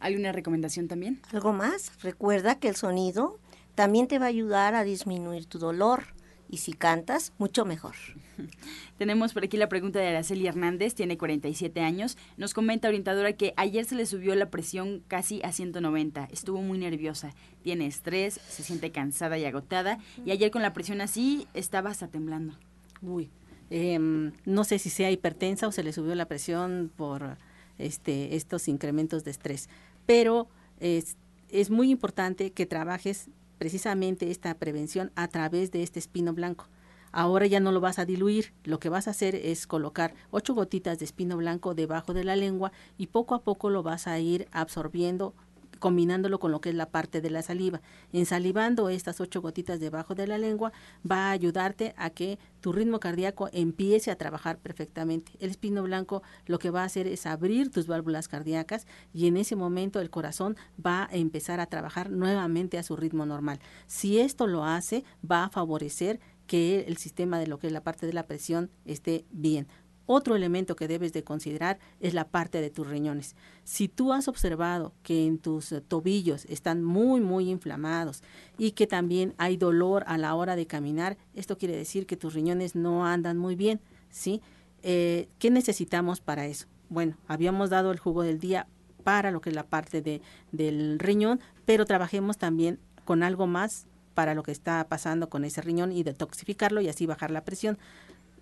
¿Hay una recomendación también? Algo más. Recuerda que el sonido también te va a ayudar a disminuir tu dolor y si cantas, mucho mejor. Tenemos por aquí la pregunta de Araceli Hernández, tiene 47 años. Nos comenta orientadora que ayer se le subió la presión casi a 190. Estuvo muy nerviosa, tiene estrés, se siente cansada y agotada. Y ayer con la presión así estaba hasta temblando. Uy, em, no sé si sea hipertensa o se le subió la presión por este, estos incrementos de estrés. Pero es, es muy importante que trabajes precisamente esta prevención a través de este espino blanco. Ahora ya no lo vas a diluir, lo que vas a hacer es colocar ocho gotitas de espino blanco debajo de la lengua y poco a poco lo vas a ir absorbiendo combinándolo con lo que es la parte de la saliva. Ensalivando estas ocho gotitas debajo de la lengua va a ayudarte a que tu ritmo cardíaco empiece a trabajar perfectamente. El espino blanco lo que va a hacer es abrir tus válvulas cardíacas y en ese momento el corazón va a empezar a trabajar nuevamente a su ritmo normal. Si esto lo hace, va a favorecer que el sistema de lo que es la parte de la presión esté bien. Otro elemento que debes de considerar es la parte de tus riñones. Si tú has observado que en tus eh, tobillos están muy, muy inflamados y que también hay dolor a la hora de caminar, esto quiere decir que tus riñones no andan muy bien, ¿sí? Eh, ¿Qué necesitamos para eso? Bueno, habíamos dado el jugo del día para lo que es la parte de, del riñón, pero trabajemos también con algo más para lo que está pasando con ese riñón y detoxificarlo y así bajar la presión.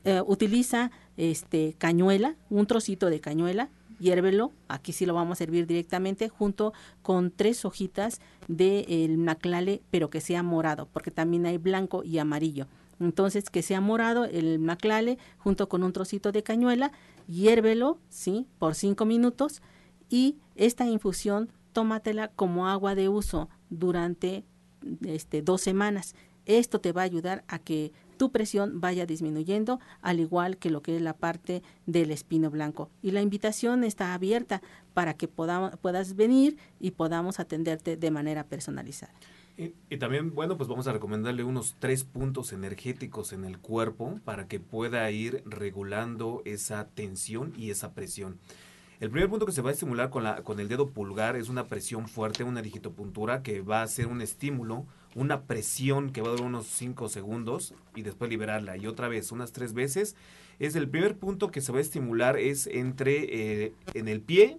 Eh, utiliza este cañuela, un trocito de cañuela, hiérvelo, aquí sí lo vamos a servir directamente, junto con tres hojitas del de maclale, pero que sea morado, porque también hay blanco y amarillo. Entonces, que sea morado el maclale junto con un trocito de cañuela, hiérvelo, ¿sí? Por cinco minutos y esta infusión tómatela como agua de uso durante este, dos semanas. Esto te va a ayudar a que tu presión vaya disminuyendo, al igual que lo que es la parte del espino blanco. Y la invitación está abierta para que podamos, puedas venir y podamos atenderte de manera personalizada. Y, también, bueno, pues vamos a recomendarle unos tres puntos energéticos en el cuerpo para que pueda ir regulando esa tensión y esa presión. El primer punto que se va a estimular con, la, con el dedo pulgar es una presión fuerte, una digitopuntura que va a ser un estímulo una presión que va a durar unos 5 segundos y después liberarla y otra vez unas tres veces. Es el primer punto que se va a estimular es entre eh, en el pie,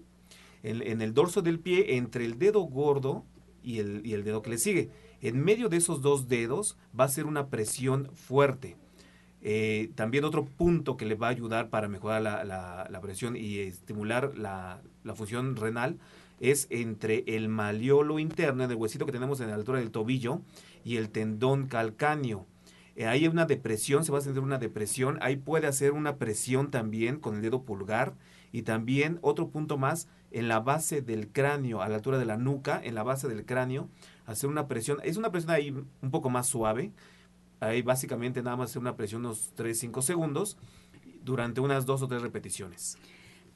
en, el dorso del pie, entre el dedo gordo y el, y el dedo que le sigue. En medio de esos dos dedos va a ser una presión fuerte. Eh, también otro punto que le va a ayudar para mejorar la, la, presión y estimular la, función renal es entre el maliolo interno, el huesito que tenemos en la altura del tobillo, y el tendón calcáneo. Eh, ahí hay una depresión, se va a sentir una depresión. Ahí puede hacer una presión también con el dedo pulgar. Y también otro punto más, en la base del cráneo, a la altura de la nuca, en la base del cráneo, hacer una presión. Es una presión ahí un poco más suave. Ahí básicamente nada más hacer una presión unos 3-5 segundos durante unas dos o tres repeticiones.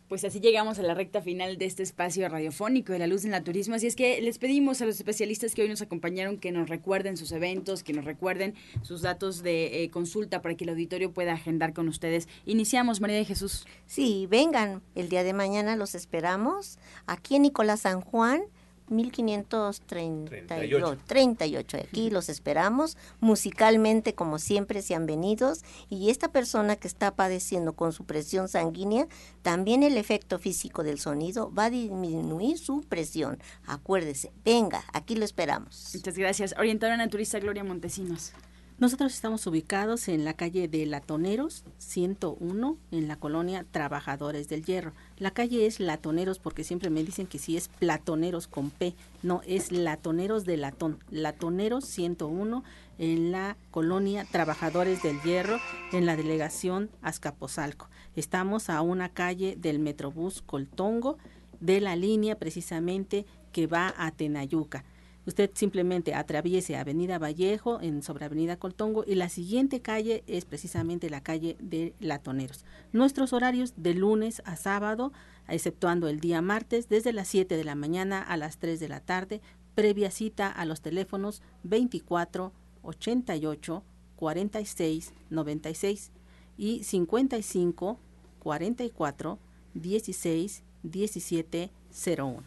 Pues así llegamos a la recta final de este espacio radiofónico de la luz en el turismo. Así es que les pedimos a los especialistas que hoy nos acompañaron que nos recuerden sus eventos, que nos recuerden sus datos de eh, consulta para que el auditorio pueda agendar con ustedes. Iniciamos, María de Jesús. Sí, vengan. El día de mañana los esperamos aquí en Nicolás San Juan 1538. 38. Aquí los esperamos. Musicalmente, como siempre, sean venidos. Y esta persona que está padeciendo con su presión sanguínea, también el efecto físico del sonido va a disminuir su presión. Acuérdese, venga, aquí lo esperamos. Muchas gracias. Orientadora naturista Gloria Montesinos. Nosotros estamos ubicados en la calle de Latoneros 101 en la colonia Trabajadores del Hierro. La calle es Latoneros porque siempre me dicen que sí es Platoneros con P, no es Latoneros de Latón. Latoneros 101 en la colonia Trabajadores del Hierro en la delegación Azcapotzalco. Estamos a una calle del Metrobús Coltongo de la línea precisamente que va a Tenayuca. Usted simplemente atraviese Avenida Vallejo en sobre Avenida Coltongo y la siguiente calle es precisamente la calle de Latoneros. Nuestros horarios de lunes a sábado, exceptuando el día martes, desde las 7 de la mañana a las 3 de la tarde, previa cita a los teléfonos 24 88 46 96 y 55 44 16 17 01.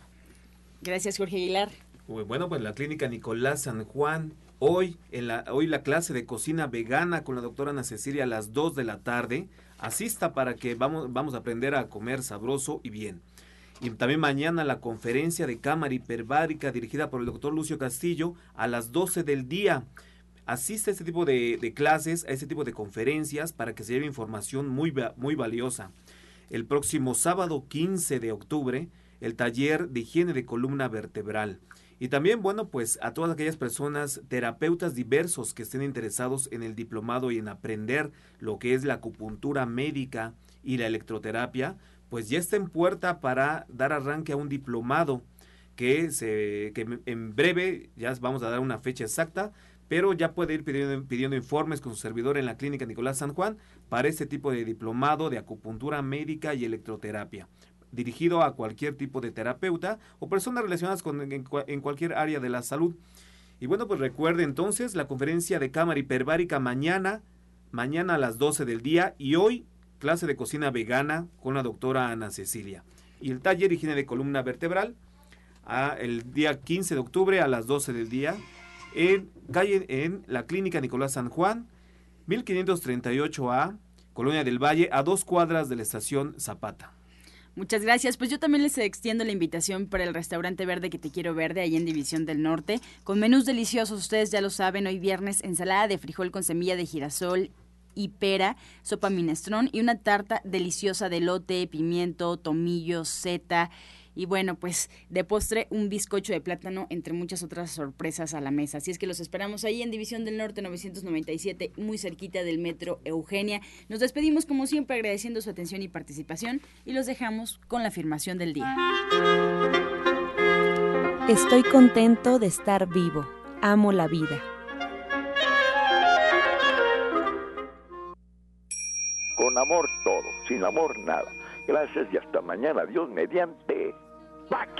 Gracias, Jorge Aguilar. Bueno, pues la clínica Nicolás San Juan, hoy, en la, hoy la clase de cocina vegana con la doctora Ana Cecilia a las 2 de la tarde. Asista para que vamos, a aprender a comer sabroso y bien. Y también mañana la conferencia de cámara hiperbárica dirigida por el doctor Lucio Castillo a las 12 del día. Asista a este tipo de, de, clases, a este tipo de conferencias para que se lleve información muy, muy valiosa. El próximo sábado 15 de octubre, el taller de higiene de columna vertebral. Y también, bueno, pues a todas aquellas personas, terapeutas diversos que estén interesados en el diplomado y en aprender lo que es la acupuntura médica y la electroterapia, pues ya está en puerta para dar arranque a un diplomado que, se, que en breve ya vamos a dar una fecha exacta, pero ya puede ir pidiendo, pidiendo, informes con su servidor en la clínica Nicolás San Juan para este tipo de diplomado de acupuntura médica y electroterapia dirigido a cualquier tipo de terapeuta o personas relacionadas con en, cualquier área de la salud. Y bueno, pues recuerde entonces la conferencia de cámara hiperbárica mañana, mañana a las 12 del día y hoy clase de cocina vegana con la doctora Ana Cecilia. Y el taller higiene de columna vertebral a el día 15 de octubre a las 12 del día en calle en la clínica Nicolás San Juan, 1538A, Colonia del Valle, a dos cuadras de la estación Zapata. Muchas gracias. Pues yo también les extiendo la invitación para el restaurante verde que te quiero verde ahí en División del Norte, con menús deliciosos. Ustedes ya lo saben, hoy viernes ensalada de frijol con semilla de girasol y pera, sopa minestrón y una tarta deliciosa de lote, pimiento, tomillo, seta y bueno, pues de postre un bizcocho de plátano entre muchas otras sorpresas a la mesa. Así es que los esperamos ahí en División del Norte 997, muy cerquita del Metro Eugenia. Nos despedimos como siempre agradeciendo su atención y participación y los dejamos con la afirmación del día. Estoy contento de estar vivo. Amo la vida. Con amor todo, sin amor nada. Gracias y hasta mañana. Dios mediante. Pax.